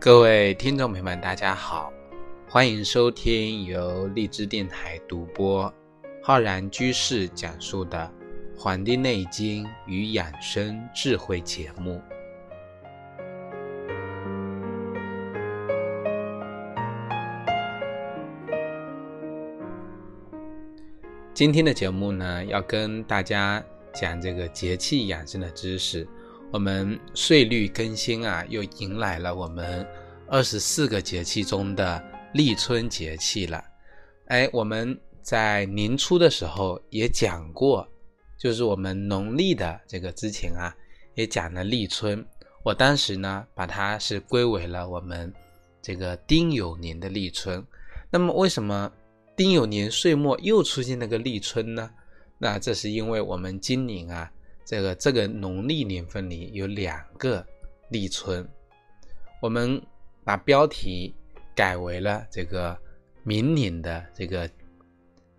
各位听众朋友们，大家好，欢迎收听由荔枝电台独播、浩然居士讲述的《黄帝内经与养生智慧》节目。今天的节目呢，要跟大家讲这个节气养生的知识。我们岁率更新啊，又迎来了我们二十四个节气中的立春节气了。哎，我们在年初的时候也讲过，就是我们农历的这个之前啊，也讲了立春。我当时呢，把它是归为了我们这个丁酉年的立春。那么为什么？丁酉年岁末又出现那个立春呢？那这是因为我们今年啊，这个这个农历年份里有两个立春，我们把标题改为了这个明年的这个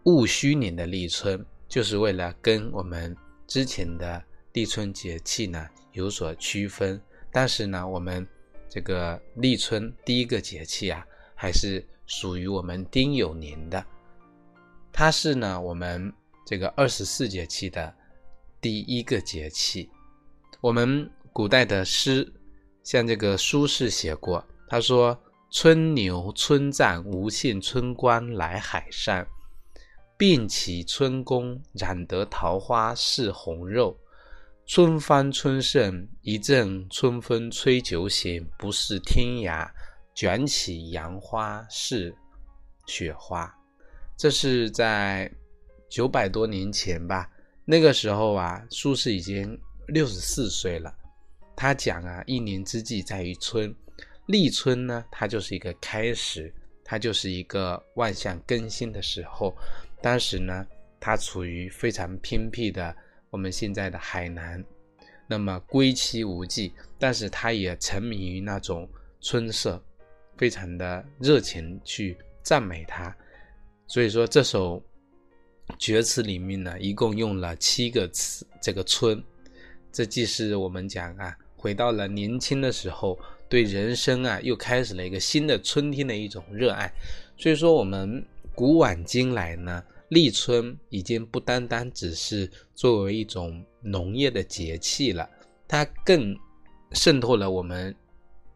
戊戌年的立春，就是为了跟我们之前的立春节气呢有所区分。但是呢，我们这个立春第一个节气啊，还是。属于我们丁酉年的，它是呢我们这个二十四节气的第一个节气。我们古代的诗，像这个苏轼写过，他说：“春牛春战无限春光来海上，并起春宫染得桃花似红肉。春芳春盛一阵春风吹酒醒，不是天涯。”卷起杨花是雪花，这是在九百多年前吧。那个时候啊，苏轼已经六十四岁了。他讲啊，一年之计在于春，立春呢，它就是一个开始，它就是一个万象更新的时候。当时呢，他处于非常偏僻的我们现在的海南，那么归期无际，但是他也沉迷于那种春色。非常的热情去赞美他，所以说这首绝词里面呢，一共用了七个词，这个春，这既是我们讲啊，回到了年轻的时候，对人生啊，又开始了一个新的春天的一种热爱。所以说，我们古往今来呢，立春已经不单单只是作为一种农业的节气了，它更渗透了我们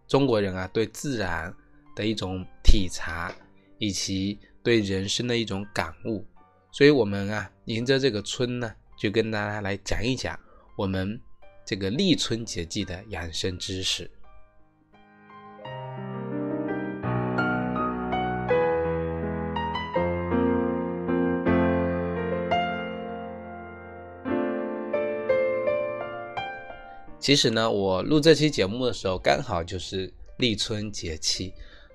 中国人啊对自然。的一种体察，以及对人生的一种感悟，所以，我们啊，迎着这个春呢，就跟大家来讲一讲我们这个立春节气的养生知识。其实呢，我录这期节目的时候，刚好就是立春节气。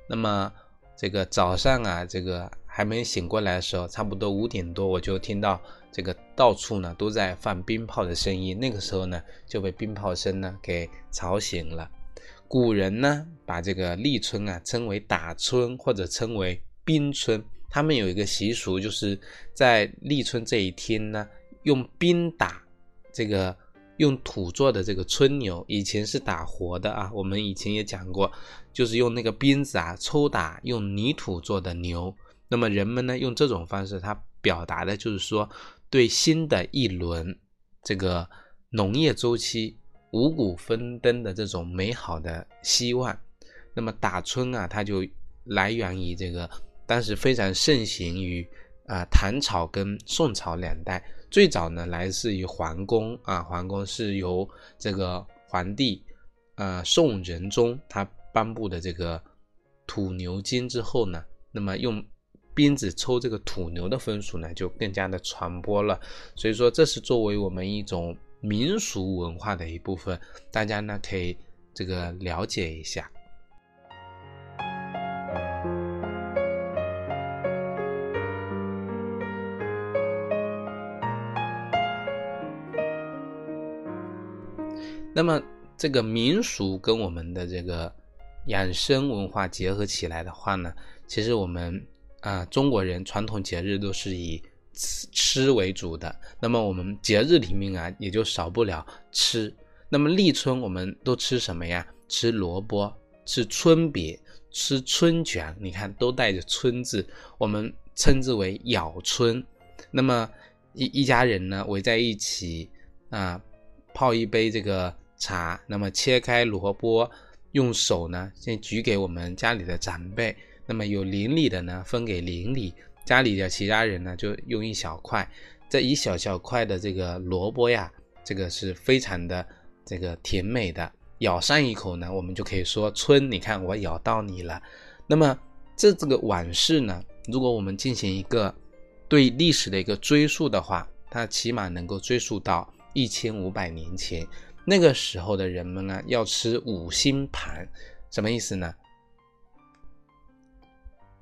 那么这个早上啊，这个还没醒过来的时候，差不多五点多，我就听到这个到处呢都在放鞭炮的声音。那个时候呢，就被鞭炮声呢给吵醒了。古人呢把这个立春啊称为打春或者称为冰春。他们有一个习俗，就是在立春这一天呢，用冰打这个。用土做的这个春牛，以前是打活的啊。我们以前也讲过，就是用那个鞭子啊抽打用泥土做的牛。那么人们呢，用这种方式，它表达的就是说，对新的一轮这个农业周期五谷丰登的这种美好的希望。那么打春啊，它就来源于这个当时非常盛行于啊唐朝跟宋朝两代。最早呢，来自于皇宫啊，皇宫是由这个皇帝，呃，宋仁宗他颁布的这个土牛经之后呢，那么用鞭子抽这个土牛的风俗呢，就更加的传播了。所以说，这是作为我们一种民俗文化的一部分，大家呢可以这个了解一下。那么这个民俗跟我们的这个养生文化结合起来的话呢，其实我们啊中国人传统节日都是以吃吃为主的。那么我们节日里面啊也就少不了吃。那么立春我们都吃什么呀？吃萝卜，吃春饼、吃春卷，你看都带着“春”字，我们称之为咬春。那么一一家人呢围在一起啊，泡一杯这个茶，那么切开萝卜，用手呢先举给我们家里的长辈，那么有邻里的呢分给邻里，家里的其他人呢就用一小块。这一小小块的这个萝卜呀，这个是非常的这个甜美的。咬上一口呢，我们就可以说“春”，你看我咬到你了。那么这这个往事呢，如果我们进行一个对历史的一个追溯的话，它起码能够追溯到一千五百年前。那个时候的人们呢，要吃五星盘，什么意思呢？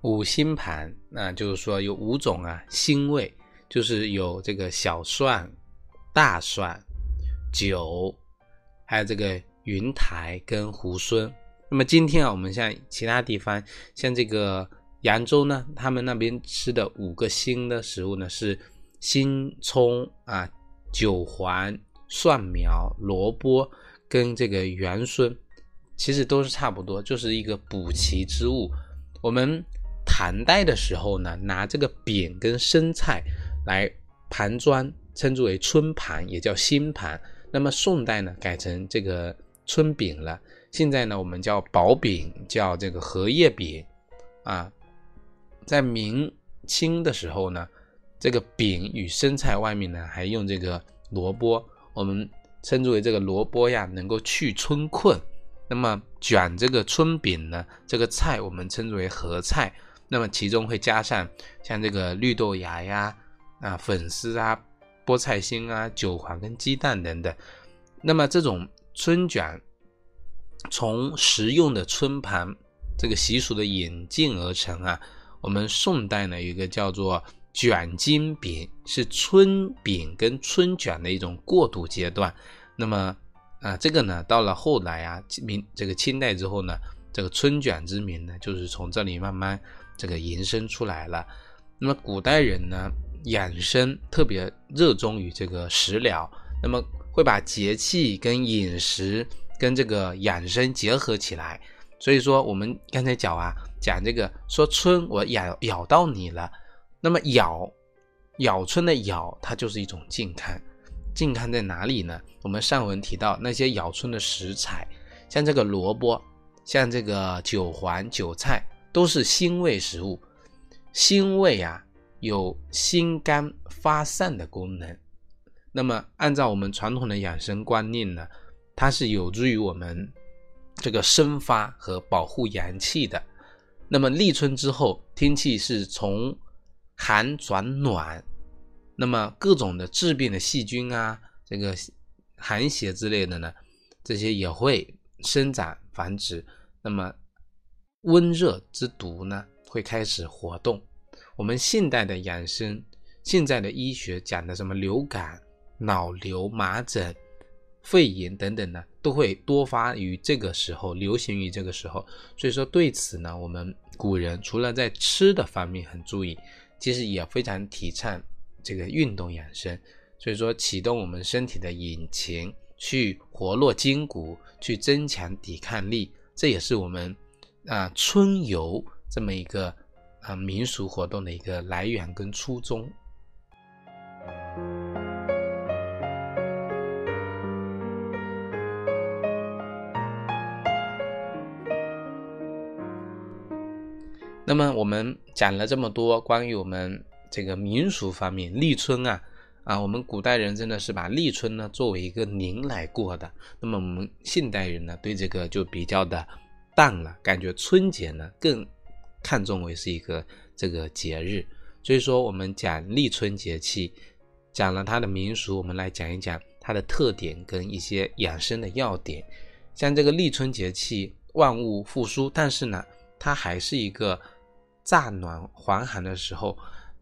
五星盘，那就是说有五种啊星味，就是有这个小蒜、大蒜、酒，还有这个。云台跟猢狲，那么今天啊，我们像其他地方，像这个扬州呢，他们那边吃的五个星的食物呢是新葱啊、韭黄、蒜苗、萝卜跟这个元荪，其实都是差不多，就是一个补齐之物。我们唐代的时候呢，拿这个扁跟生菜来盘砖，称之为春盘，也叫新盘。那么宋代呢，改成这个。春饼了，现在呢，我们叫薄饼，叫这个荷叶饼，啊，在明清的时候呢，这个饼与生菜外面呢还用这个萝卜，我们称之为这个萝卜呀，能够去春困。那么卷这个春饼呢，这个菜我们称之为合菜，那么其中会加上像这个绿豆芽呀、啊粉丝啊、菠菜心啊、韭黄跟鸡蛋等等，那么这种。春卷从食用的春盘这个习俗的演进而成啊。我们宋代呢有一个叫做卷金饼，是春饼跟春卷的一种过渡阶段。那么啊，这个呢到了后来啊，明这个清代之后呢，这个春卷之名呢就是从这里慢慢这个延伸出来了。那么古代人呢养生特别热衷于这个食疗，那么。会把节气跟饮食跟这个养生结合起来，所以说我们刚才讲啊，讲这个说春我咬咬到你了，那么咬咬春的咬，它就是一种健康，健康在哪里呢？我们上文提到那些咬春的食材，像这个萝卜，像这个韭黄、韭菜，都是辛味食物，辛味啊有心肝发散的功能。那么，按照我们传统的养生观念呢，它是有助于我们这个生发和保护阳气的。那么立春之后，天气是从寒转暖，那么各种的致病的细菌啊，这个寒邪之类的呢，这些也会生长繁殖。那么温热之毒呢，会开始活动。我们现代的养生，现在的医学讲的什么流感？脑瘤、麻疹、肺炎等等呢，都会多发于这个时候，流行于这个时候。所以说，对此呢，我们古人除了在吃的方面很注意，其实也非常提倡这个运动养生。所以说，启动我们身体的引擎，去活络筋骨，去增强抵抗力，这也是我们啊春游这么一个啊民俗活动的一个来源跟初衷。那么我们讲了这么多关于我们这个民俗方面立春啊啊，我们古代人真的是把立春呢作为一个年来过的。那么我们现代人呢对这个就比较的淡了，感觉春节呢更看重为是一个这个节日。所以说我们讲立春节气，讲了它的民俗，我们来讲一讲它的特点跟一些养生的要点。像这个立春节气，万物复苏，但是呢，它还是一个。乍暖还寒的时候，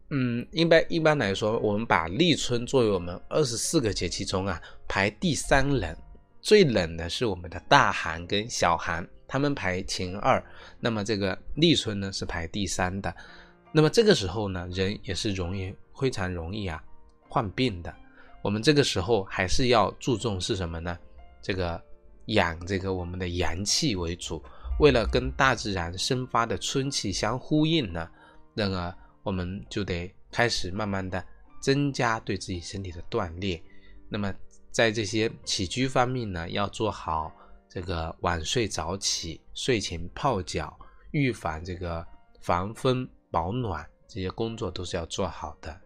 嗯，一般一般来说，我们把立春作为我们二十四个节气中啊排第三冷，最冷的是我们的大寒跟小寒，他们排前二。那么这个立春呢是排第三的。那么这个时候呢，人也是容易非常容易啊患病的。我们这个时候还是要注重是什么呢？这个养这个我们的阳气为主。为了跟大自然生发的春气相呼应呢，那个我们就得开始慢慢的增加对自己身体的锻炼。那么在这些起居方面呢，要做好这个晚睡早起、睡前泡脚、预防这个防风保暖这些工作都是要做好的。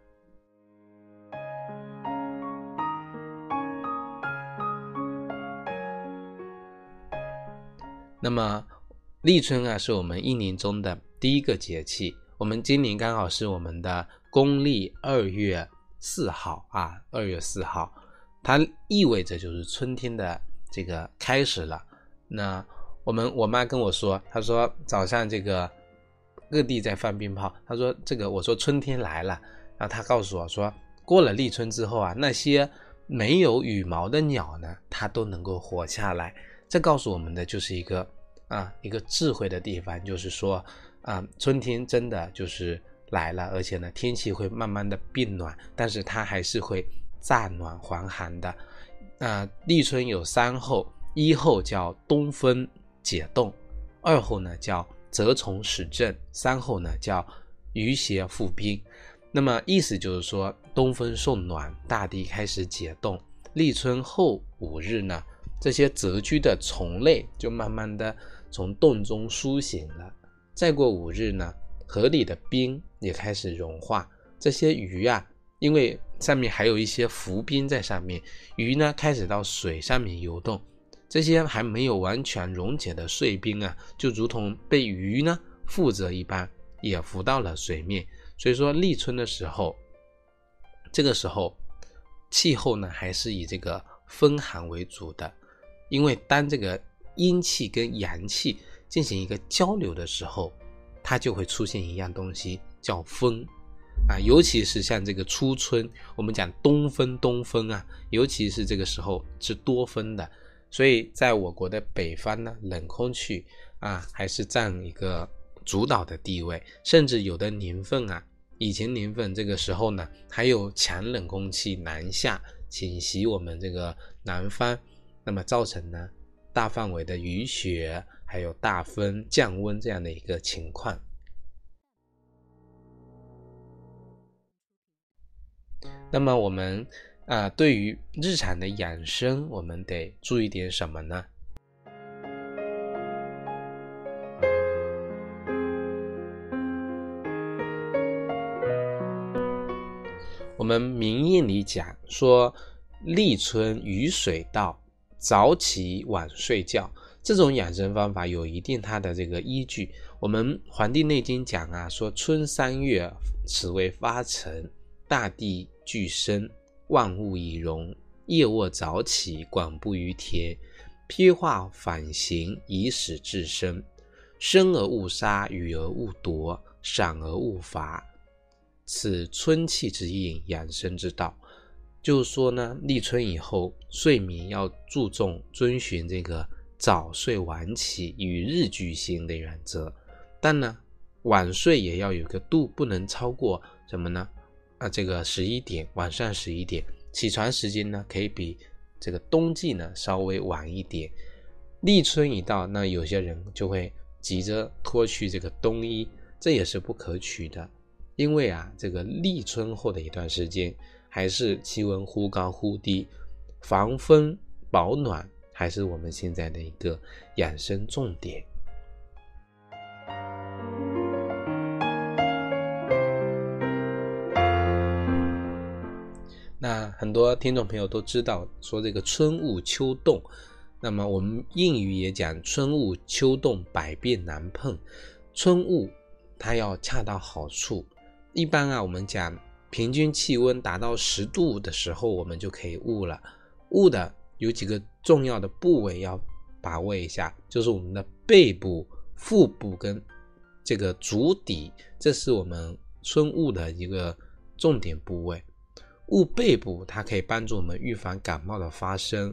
那么立春啊，是我们一年中的第一个节气。我们今年刚好是我们的公历二月四号啊，二月四号，它意味着就是春天的这个开始了。那我们我妈跟我说，她说早上这个各地在放鞭炮，她说这个我说春天来了，然后她告诉我说，过了立春之后啊，那些没有羽毛的鸟呢，它都能够活下来。这告诉我们的就是一个啊一个智慧的地方，就是说啊春天真的就是来了，而且呢天气会慢慢的变暖，但是它还是会乍暖还寒的。那立春有三候，一候叫东风解冻，二候呢叫蛰虫始振，三候呢叫鱼邪复冰。那么意思就是说东风送暖，大地开始解冻。立春后五日呢。这些蛰居的虫类就慢慢的从洞中苏醒了。再过五日呢，河里的冰也开始融化。这些鱼啊，因为上面还有一些浮冰在上面，鱼呢开始到水上面游动。这些还没有完全溶解的碎冰啊，就如同被鱼呢负责一般，也浮到了水面。所以说立春的时候，这个时候气候呢还是以这个风寒为主的。因为当这个阴气跟阳气进行一个交流的时候，它就会出现一样东西叫风，啊，尤其是像这个初春，我们讲东风，东风啊，尤其是这个时候是多风的，所以在我国的北方呢，冷空气啊还是占一个主导的地位，甚至有的年份啊，以前年份这个时候呢，还有强冷空气南下侵袭我们这个南方。那么造成呢大范围的雨雪，还有大风降温这样的一个情况。那么我们啊，对于日常的养生，我们得注意点什么呢？我们民谚里讲说，立春雨水到。早起晚睡觉，这种养生方法有一定它的这个依据。我们《黄帝内经》讲啊，说春三月，此为发陈，大地俱生，万物以荣。夜卧早起，广布于田，披化反行，以使至生。生而勿杀，予而勿夺，赏而勿罚，此春气之应，养生之道。就是说呢，立春以后睡眠要注重遵循这个早睡晚起与日俱新的原则，但呢，晚睡也要有个度，不能超过什么呢？啊，这个十一点，晚上十一点起床时间呢，可以比这个冬季呢稍微晚一点。立春一到，那有些人就会急着脱去这个冬衣，这也是不可取的，因为啊，这个立春后的一段时间。还是气温忽高忽低，防风保暖还是我们现在的一个养生重点。那很多听众朋友都知道，说这个春捂秋冻，那么我们谚语也讲春捂秋冻百变难碰，春捂它要恰到好处。一般啊，我们讲。平均气温达到十度的时候，我们就可以捂了。捂的有几个重要的部位要把握一下，就是我们的背部、腹部跟这个足底，这是我们春捂的一个重点部位。捂背部，它可以帮助我们预防感冒的发生；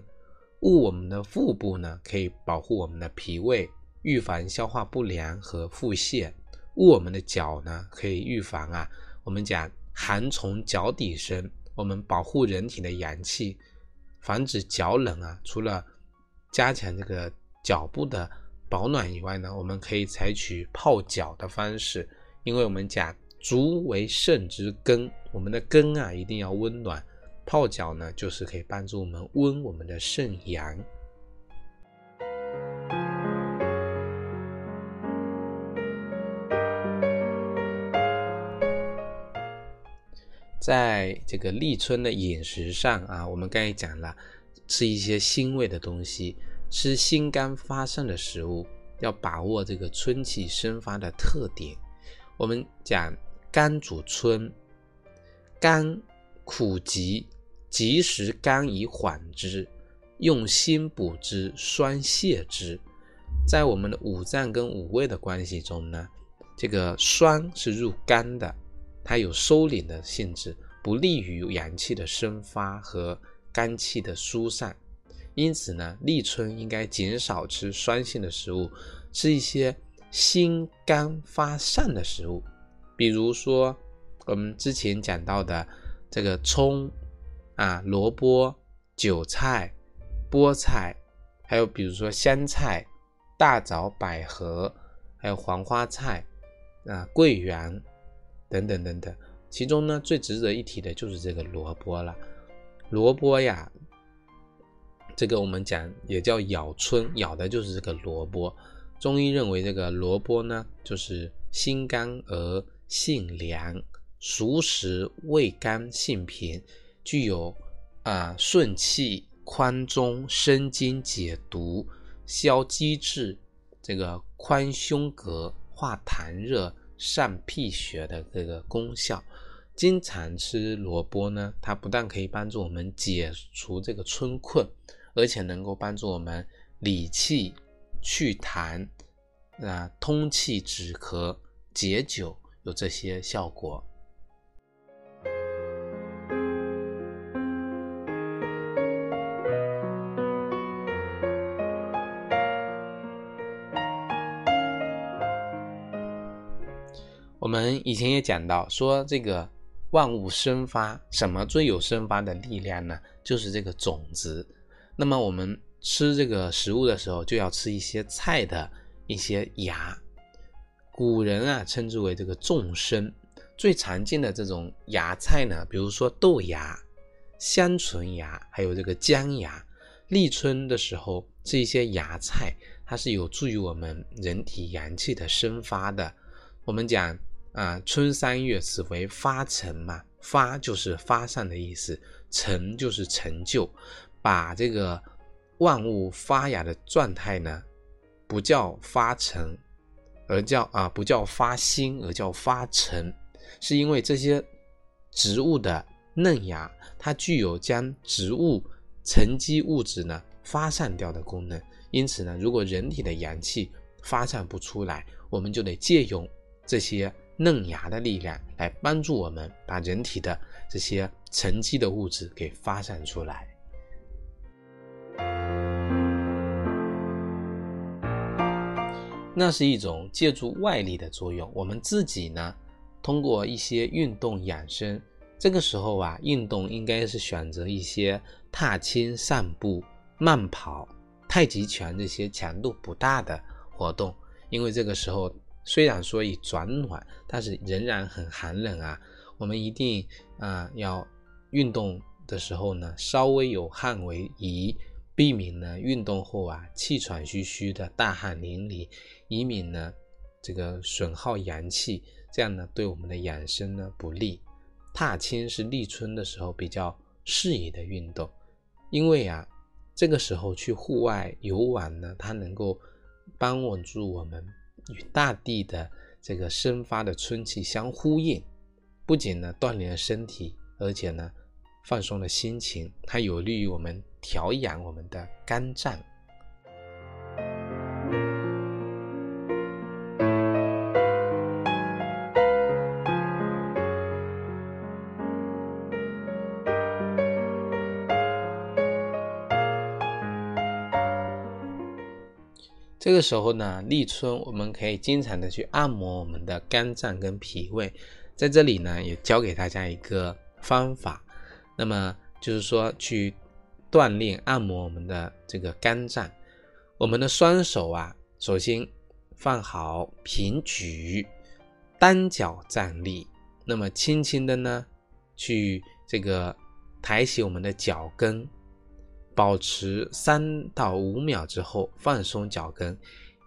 捂我们的腹部呢，可以保护我们的脾胃，预防消化不良和腹泻；捂我们的脚呢，可以预防啊，我们讲。寒从脚底生，我们保护人体的阳气，防止脚冷啊。除了加强这个脚部的保暖以外呢，我们可以采取泡脚的方式，因为我们讲足为肾之根，我们的根啊一定要温暖。泡脚呢，就是可以帮助我们温我们的肾阳。在这个立春的饮食上啊，我们刚才讲了，吃一些辛味的东西，吃心肝发散的食物，要把握这个春气生发的特点。我们讲肝主春，肝苦急。及时甘以缓之，用心补之，酸泻之。在我们的五脏跟五味的关系中呢，这个酸是入肝的，它有收敛的性质，不利于阳气的生发和肝气的疏散。因此呢，立春应该减少吃酸性的食物，吃一些辛甘发散的食物，比如说我们之前讲到的这个葱。啊，萝卜、韭菜、菠菜，还有比如说香菜、大枣、百合，还有黄花菜，啊，桂圆等等等等。其中呢，最值得一提的就是这个萝卜了。萝卜呀，这个我们讲也叫咬春，咬的就是这个萝卜。中医认为这个萝卜呢，就是心肝而性凉，熟食味甘性平。具有啊顺气、宽中、生津、解毒、消积滞、这个宽胸膈、化痰热、散脾血的这个功效。经常吃萝卜呢，它不但可以帮助我们解除这个春困，而且能够帮助我们理气、祛痰、啊通气、止咳、解酒，有这些效果。们以前也讲到，说这个万物生发，什么最有生发的力量呢？就是这个种子。那么我们吃这个食物的时候，就要吃一些菜的一些芽。古人啊，称之为这个众生。最常见的这种芽菜呢，比如说豆芽、香椿芽，还有这个姜芽。立春的时候吃一些芽菜，它是有助于我们人体阳气的生发的。我们讲。啊，春三月，此为发成嘛，发就是发散的意思，成就是成就，把这个万物发芽的状态呢，不叫发成，而叫啊不叫发新，而叫发成，是因为这些植物的嫩芽，它具有将植物沉积物质呢发散掉的功能，因此呢，如果人体的阳气发散不出来，我们就得借用这些。嫩芽的力量来帮助我们把人体的这些沉积的物质给发散出来，那是一种借助外力的作用。我们自己呢，通过一些运动养生。这个时候啊，运动应该是选择一些踏青、散步、慢跑、太极拳这些强度不大的活动，因为这个时候。虽然说已转暖，但是仍然很寒冷啊！我们一定啊要运动的时候呢，稍微有汗为宜，避免呢运动后啊气喘吁吁的大汗淋漓，以免呢这个损耗阳气，这样呢对我们的养生呢不利。踏青是立春的时候比较适宜的运动，因为啊这个时候去户外游玩呢，它能够帮助我们。与大地的这个生发的春气相呼应，不仅呢锻炼了身体，而且呢放松了心情，它有利于我们调养我们的肝脏。这个时候呢，立春我们可以经常的去按摩我们的肝脏跟脾胃，在这里呢也教给大家一个方法，那么就是说去锻炼按摩我们的这个肝脏，我们的双手啊首先放好平举，单脚站立，那么轻轻的呢，去这个抬起我们的脚跟，保持三到五秒之后放松脚跟，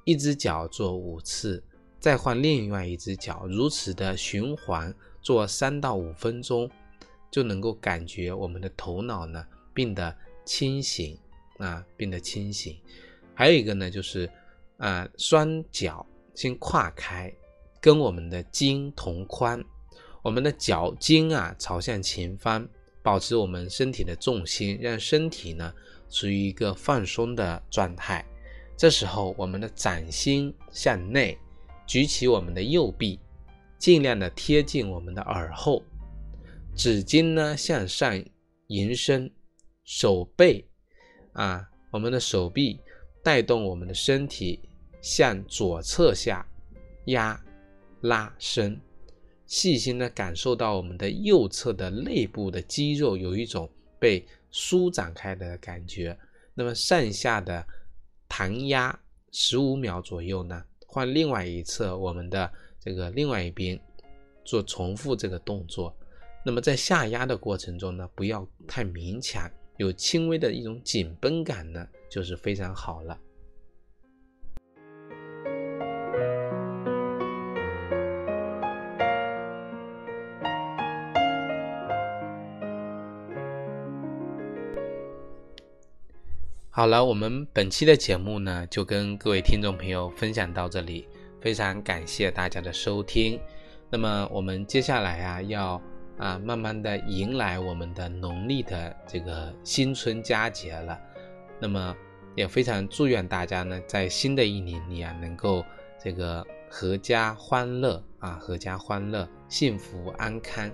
一只脚做五次，再换另外一只脚，如此的循环做三到五分钟，就能够感觉我们的头脑呢变得清醒啊，变得清醒。还有一个呢，就是啊，双脚先跨开，跟我们的筋同宽，我们的脚筋啊朝向前方，保持我们身体的重心，让身体呢处于一个放松的状态。这时候，我们的掌心向内，举起我们的右臂，尽量的贴近我们的耳后，指尖呢向上延伸，手背啊，我们的手臂。带动我们的身体向左侧下压、拉伸，细心的感受到我们的右侧的内部的肌肉有一种被舒展开的感觉。那么上下的弹压十五秒左右呢，换另外一侧我们的这个另外一边做重复这个动作。那么在下压的过程中呢，不要太勉强，有轻微的一种紧绷感呢。就是非常好了。好了，我们本期的节目呢，就跟各位听众朋友分享到这里，非常感谢大家的收听。那么我们接下来啊，要啊慢慢的迎来我们的农历的这个新春佳节了。那么也非常祝愿大家呢，在新的一年里啊，能够这个阖家欢乐啊，阖家欢乐，幸福安康。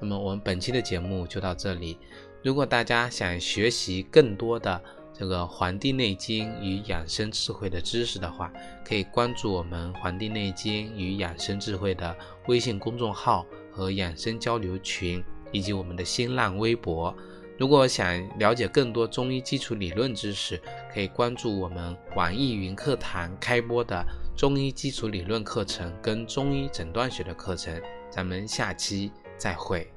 那么我们本期的节目就到这里。如果大家想学习更多的这个《黄帝内经与养生智慧》的知识的话，可以关注我们《黄帝内经与养生智慧》的微信公众号和养生交流群，以及我们的新浪微博。如果想了解更多中医基础理论知识，可以关注我们网易云课堂开播的中医基础理论课程跟中医诊断学的课程。咱们下期再会。